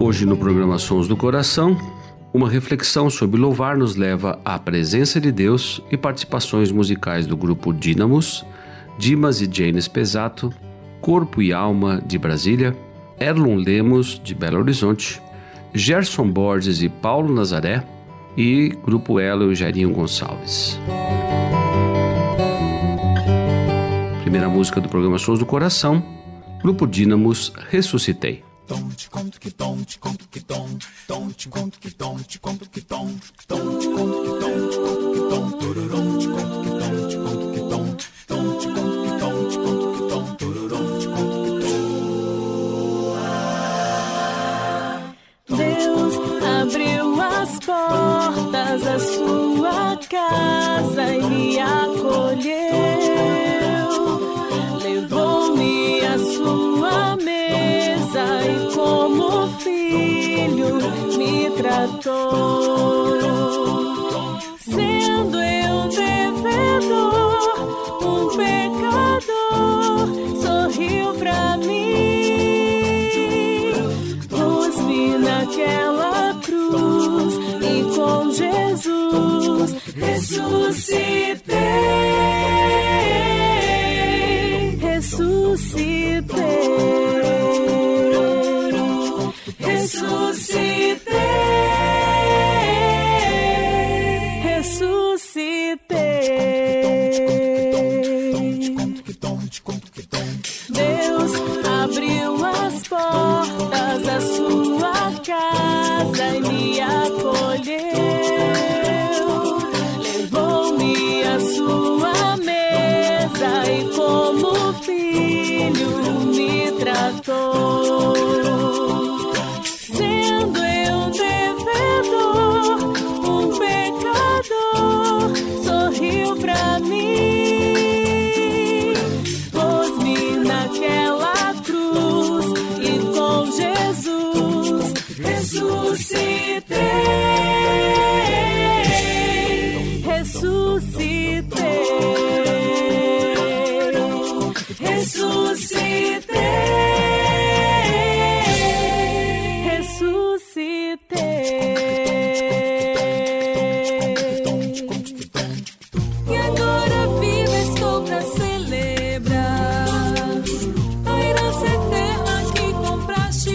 Hoje no programa Sons do Coração, uma reflexão sobre louvar nos leva à presença de Deus e participações musicais do grupo Dínamos, Dimas e Janes Pesato, Corpo e Alma de Brasília, Erlon Lemos de Belo Horizonte, Gerson Borges e Paulo Nazaré e Grupo Elo e Jairinho Gonçalves. Primeira música do programa Sons do Coração, Grupo Dínamos Ressuscitei. Tom te conto que tom te conto que tom tom te conto que tom te conto que tom tom te conto que tom te conto que tom tururum te conto que tom te conto que tom tom te conto que tom te conto que tom tururum te conto que tom Deus abriu as portas da sua casa e me acolheu gato.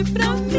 Presença.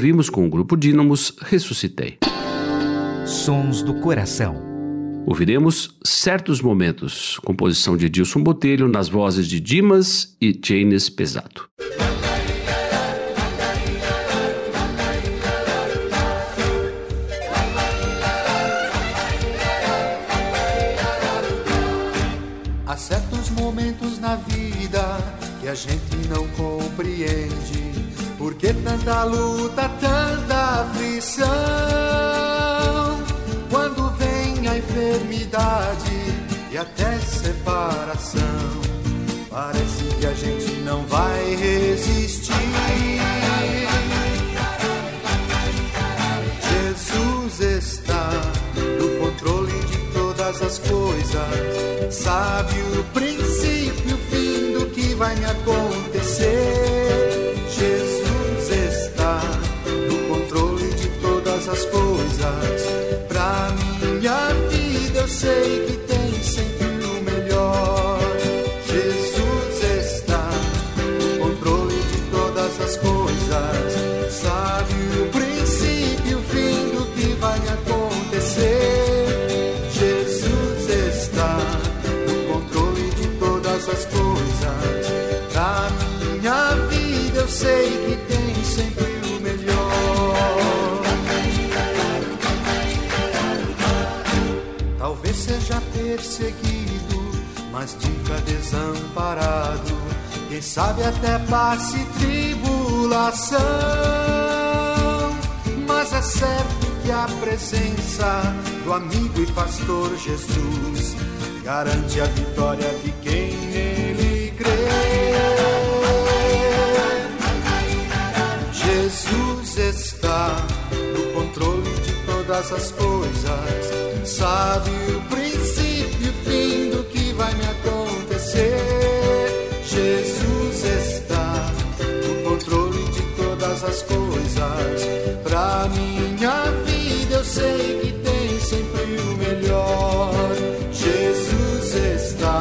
Ouvimos com o grupo Dínamos Ressuscitei. Sons do coração. Ouviremos Certos Momentos, composição de Edilson Botelho, nas vozes de Dimas e Janes Pesato. Há certos momentos na vida que a gente não compreende. Por que tanta luta, tanta aflição? Quando vem a enfermidade e até separação, parece que a gente não vai resistir. Jesus está no controle de todas as coisas. Sabe o princípio e o fim do que vai me acontecer. Sei que tem sempre o melhor. Talvez seja perseguido, mas diga desamparado. Quem sabe até passe tribulação. Mas é certo que a presença do amigo e pastor Jesus garante a vitória de quem nele crê. Jesus está no controle de todas as coisas, sabe o princípio e o fim do que vai me acontecer. Jesus está no controle de todas as coisas, pra minha vida eu sei que tem sempre o melhor. Jesus está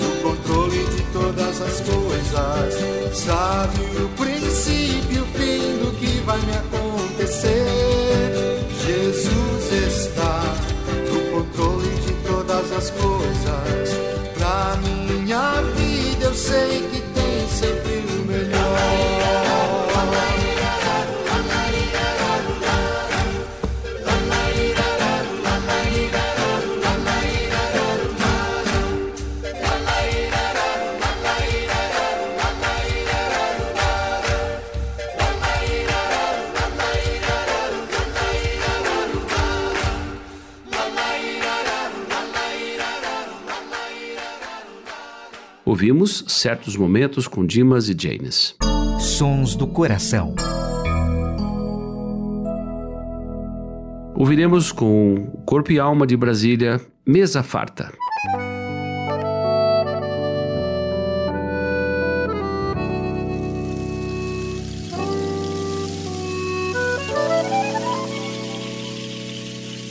no controle de todas as coisas, sabe o vai me acontecer. Jesus está no controle de todas as coisas, Ouvimos Certos Momentos com Dimas e Janes. Sons do coração. Ouviremos com Corpo e Alma de Brasília, Mesa Farta.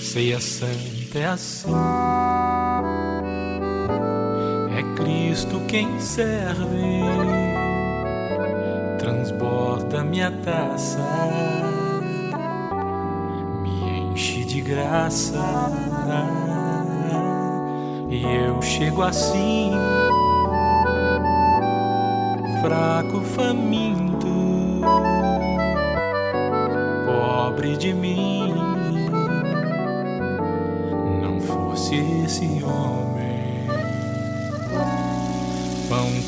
Ceia Santa é assim. Cristo quem serve, transborda minha taça, me enche de graça. E eu chego assim, fraco, faminto, pobre de mim. Não fosse esse homem.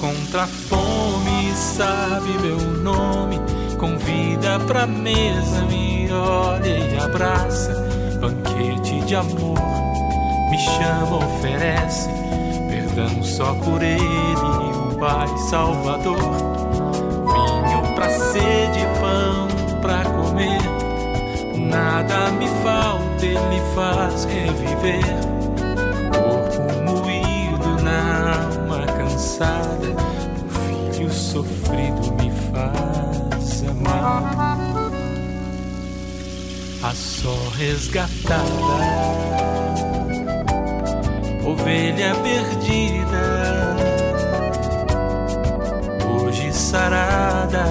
Contra a fome, sabe meu nome. Convida pra mesa, me olha e abraça. Banquete de amor, me chama, oferece. Perdão só por ele, o Pai Salvador. Vinho pra sede, pão pra comer. Nada me falta, ele faz reviver. cansada. O filho sofrido me faz amar a só resgatada, ovelha perdida, hoje sarada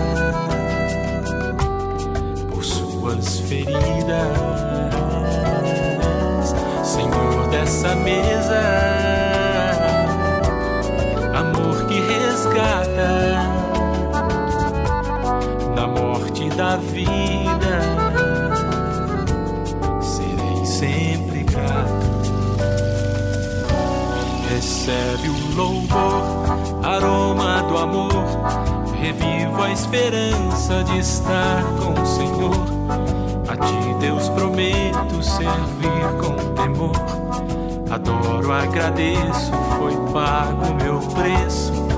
por suas feridas, Senhor dessa mesa. Na morte da vida sempre grato. Recebe o louvor, aroma do amor. Revivo a esperança de estar com o Senhor. A ti, Deus, prometo servir com temor. Adoro, agradeço, foi pago meu preço.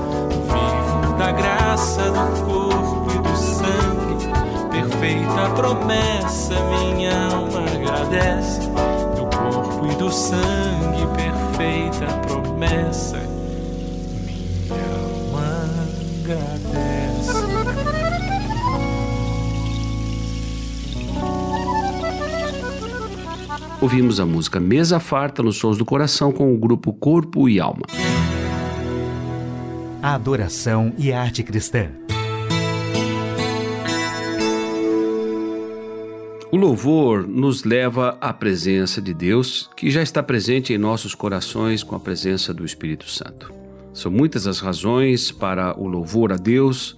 Da graça do corpo e do sangue. Perfeita promessa, minha alma agradece e do sangue, perfeita promessa, minha alma agradece. Ouvimos a música Mesa Farta nos Sons do Coração com o grupo Corpo e Alma. A adoração e a arte cristã. O louvor nos leva à presença de Deus, que já está presente em nossos corações com a presença do Espírito Santo. São muitas as razões para o louvor a Deus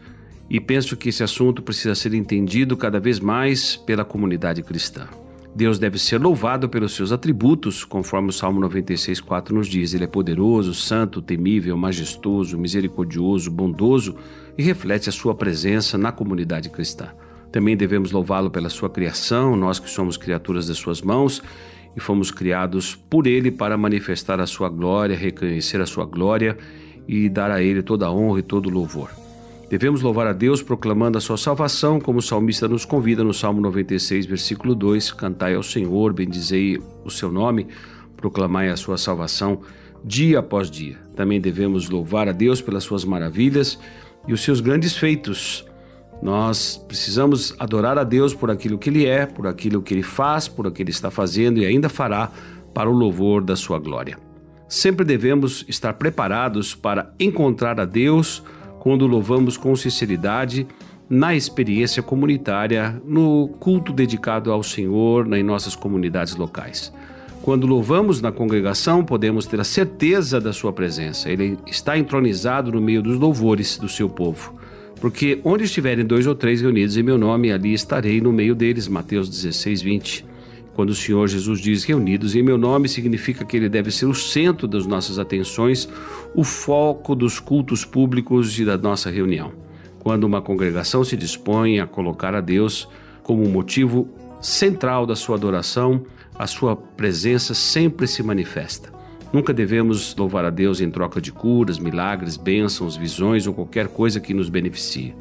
e penso que esse assunto precisa ser entendido cada vez mais pela comunidade cristã. Deus deve ser louvado pelos seus atributos, conforme o Salmo 96,4 nos diz. Ele é poderoso, santo, temível, majestoso, misericordioso, bondoso e reflete a sua presença na comunidade cristã. Também devemos louvá-lo pela sua criação, nós que somos criaturas das suas mãos e fomos criados por ele para manifestar a sua glória, reconhecer a sua glória e dar a ele toda a honra e todo o louvor. Devemos louvar a Deus proclamando a sua salvação, como o salmista nos convida no Salmo 96, versículo 2: Cantai ao Senhor, bendizei o seu nome, proclamai a sua salvação dia após dia. Também devemos louvar a Deus pelas suas maravilhas e os seus grandes feitos nós precisamos adorar a Deus por aquilo que Ele é, por aquilo que Ele faz, por aquilo que Ele está fazendo e ainda fará para o louvor da Sua glória. Sempre devemos estar preparados para encontrar a Deus quando louvamos com sinceridade na experiência comunitária, no culto dedicado ao Senhor em nossas comunidades locais. Quando louvamos na congregação, podemos ter a certeza da Sua presença. Ele está entronizado no meio dos louvores do seu povo. Porque onde estiverem dois ou três reunidos em meu nome, ali estarei no meio deles. Mateus 16, 20. Quando o Senhor Jesus diz reunidos em meu nome, significa que ele deve ser o centro das nossas atenções, o foco dos cultos públicos e da nossa reunião. Quando uma congregação se dispõe a colocar a Deus como motivo central da sua adoração, a sua presença sempre se manifesta. Nunca devemos louvar a Deus em troca de curas, milagres, bênçãos, visões ou qualquer coisa que nos beneficie.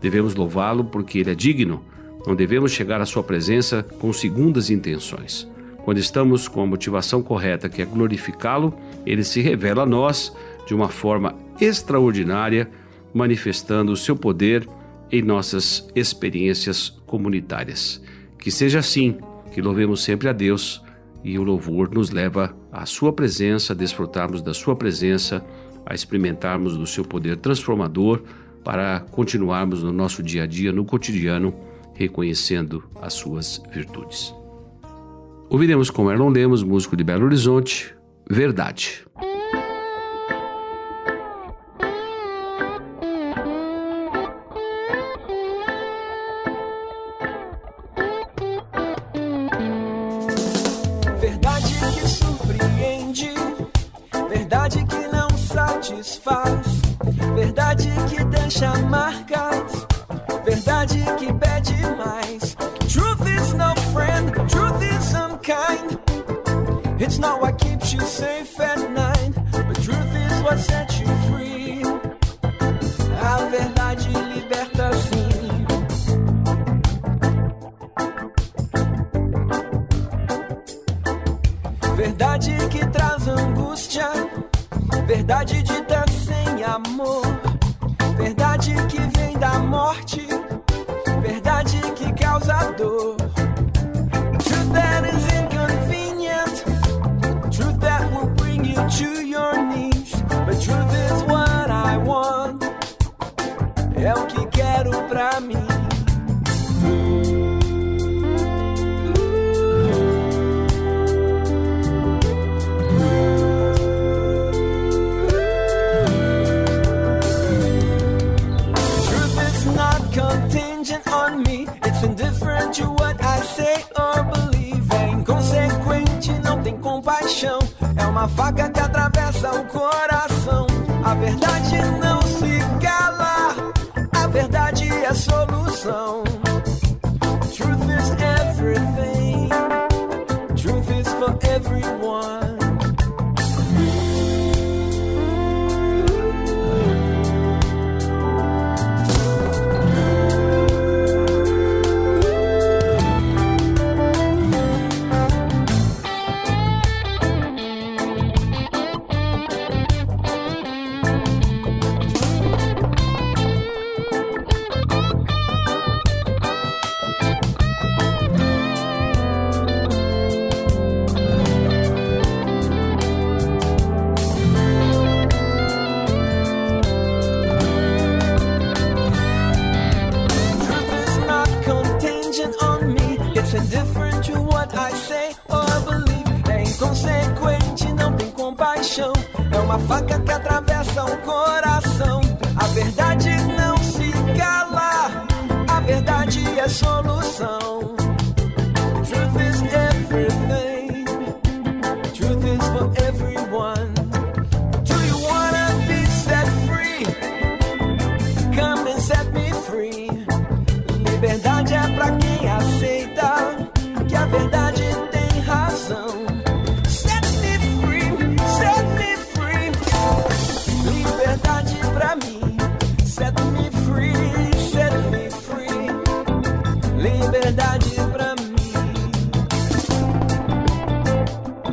Devemos louvá-lo porque ele é digno. Não devemos chegar à sua presença com segundas intenções. Quando estamos com a motivação correta, que é glorificá-lo, ele se revela a nós de uma forma extraordinária, manifestando o seu poder em nossas experiências comunitárias. Que seja assim, que louvemos sempre a Deus e o louvor nos leva à Sua presença, a desfrutarmos da Sua presença, a experimentarmos do seu poder transformador para continuarmos no nosso dia a dia, no cotidiano, reconhecendo as Suas virtudes. Ouviremos com Erlon Lemos, músico de Belo Horizonte, Verdade. Truth is contingent on me. It's indifferent to what I say or believe. É inconsequente, não tem compaixão. É uma faca que atravessa o coração. A verdade não É Liberdade pra mim. Set me free, set me free. Liberdade pra mim.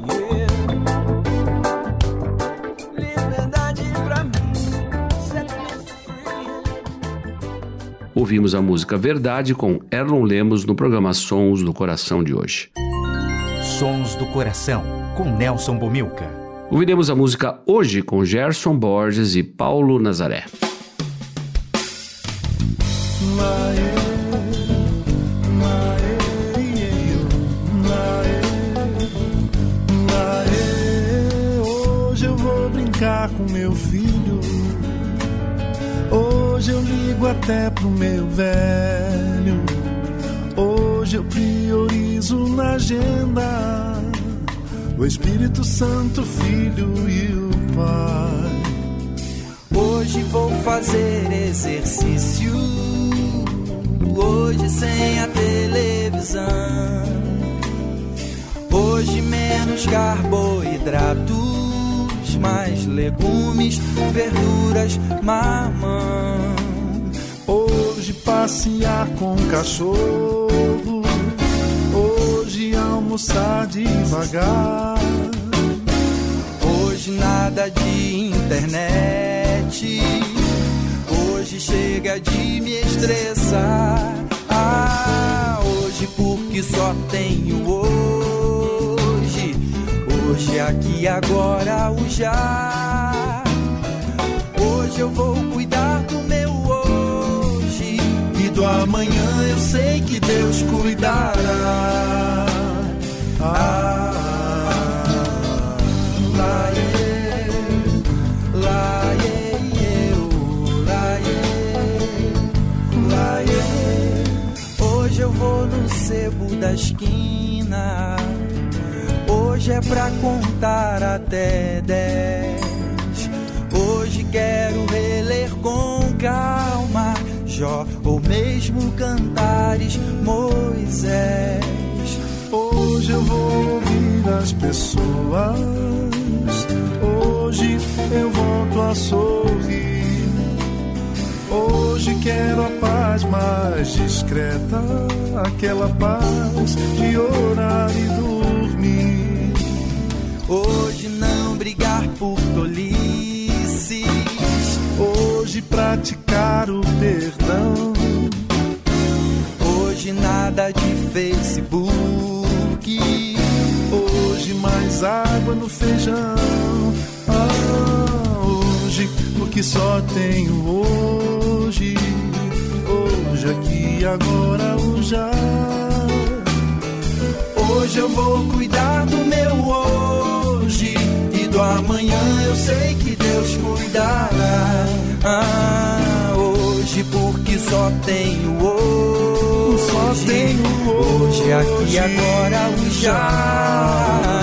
Yeah. Liberdade pra mim. Set me free. Ouvimos a música Verdade com Erlon Lemos no programa Sons do Coração de hoje. Sons do Coração, com Nelson Bomilca. Ouviremos a música Hoje com Gerson Borges e Paulo Nazaré. Hoje eu vou brincar com meu filho. Hoje eu ligo até pro meu velho. Hoje eu priorizo na agenda o Espírito Santo, Filho e o Pai. Hoje vou fazer exercício. Hoje sem a televisão. Hoje menos carboidratos, mais legumes, verduras, mamão. Hoje passear com o cachorro. Almoçar devagar. Hoje nada de internet. Hoje chega de me estressar. Ah, hoje porque só tenho hoje. Hoje aqui agora o já. Hoje eu vou cuidar do meu hoje e do amanhã eu sei que Deus cuidará. Da esquina. Hoje é pra contar até dez. Hoje quero reler com calma Jó ou mesmo cantares Moisés. Hoje eu vou ouvir as pessoas. Hoje eu volto a sorrir. Hoje quero a paz mais discreta, aquela paz de orar e dormir. Hoje não brigar por tolices. Hoje praticar o perdão. Hoje nada de Facebook. Hoje mais água no feijão. Ah, hoje porque só tenho hoje. Hoje aqui agora o já. Hoje eu vou cuidar do meu hoje e do amanhã eu sei que Deus cuidará. Ah, hoje porque só tenho hoje. Tenho hoje, aqui, agora, o já.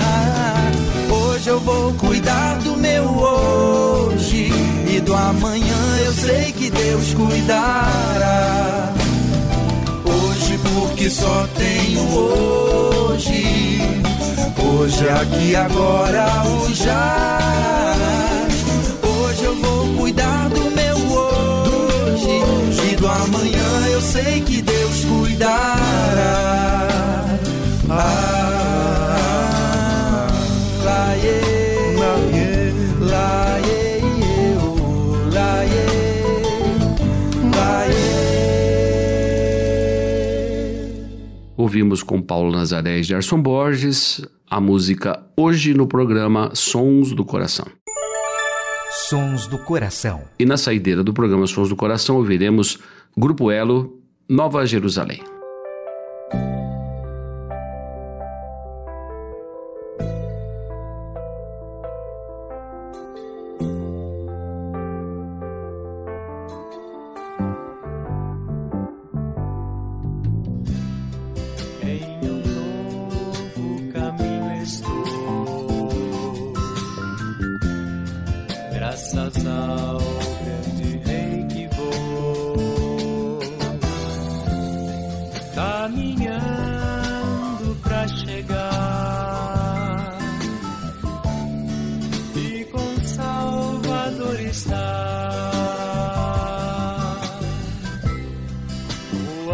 Hoje eu vou cuidar do meu hoje e do amanhã eu sei que Deus cuidará. Hoje porque só tenho hoje. Hoje, aqui, agora, o já. Hoje eu vou cuidar do meu hoje e do amanhã eu sei que cuidará. Ah, lá, yeah, lá, yeah, oh, lá, yeah, lá. Ouvimos com Paulo Nazaré e Gerson Borges a música Hoje no programa Sons do Coração. Sons do Coração. E na saideira do programa Sons do Coração ouviremos Grupo Elo, Nova Jerusalém.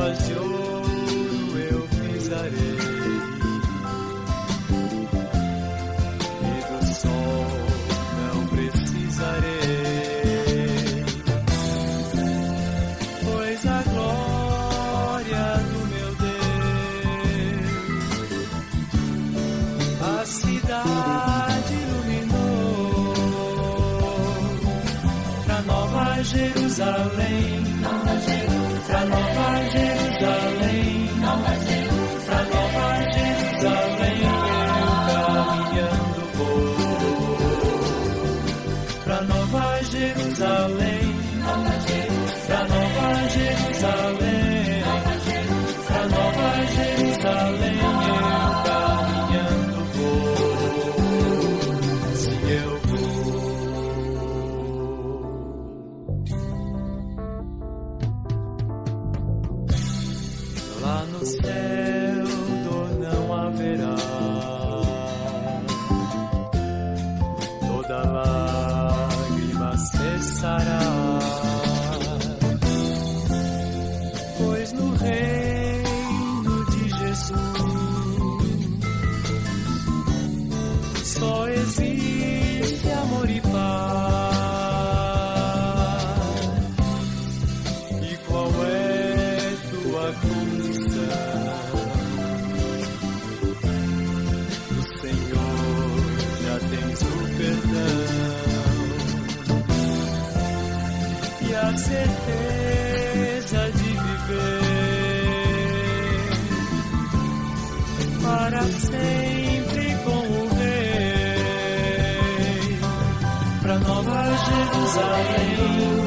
Ruas de ouro eu pisarei e do sol não precisarei, pois a glória do meu Deus a cidade iluminou pra Nova Jerusalém. Pra Nova Jerusalém, a certeza de viver para sempre com o Rei. Pra Nova Jerusalém,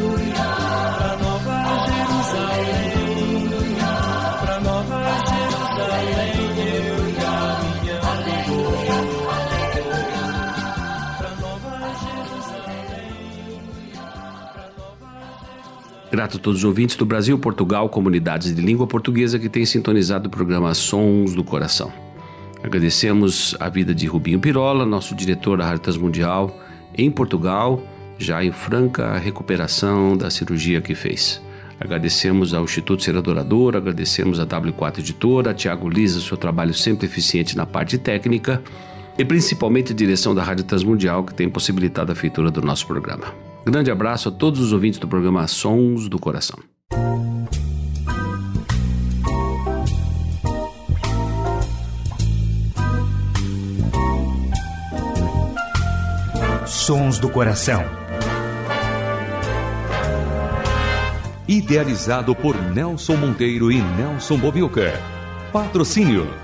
Grato a todos os ouvintes do Brasil, Portugal, comunidades de língua portuguesa que têm sintonizado o programa Sons do Coração. Agradecemos a vida de Rubinho Pirola, nosso diretor da Rádio Transmundial, em Portugal, já em franca recuperação da cirurgia que fez. Agradecemos ao Instituto Ser Adorador, agradecemos a W4 Editora, a Tiago Lisa, seu trabalho sempre eficiente na parte técnica e principalmente a direção da Rádio Transmundial que tem possibilitado a feitura do nosso programa. Grande abraço a todos os ouvintes do programa Sons do Coração. Sons do Coração. Idealizado por Nelson Monteiro e Nelson Bobilca. Patrocínio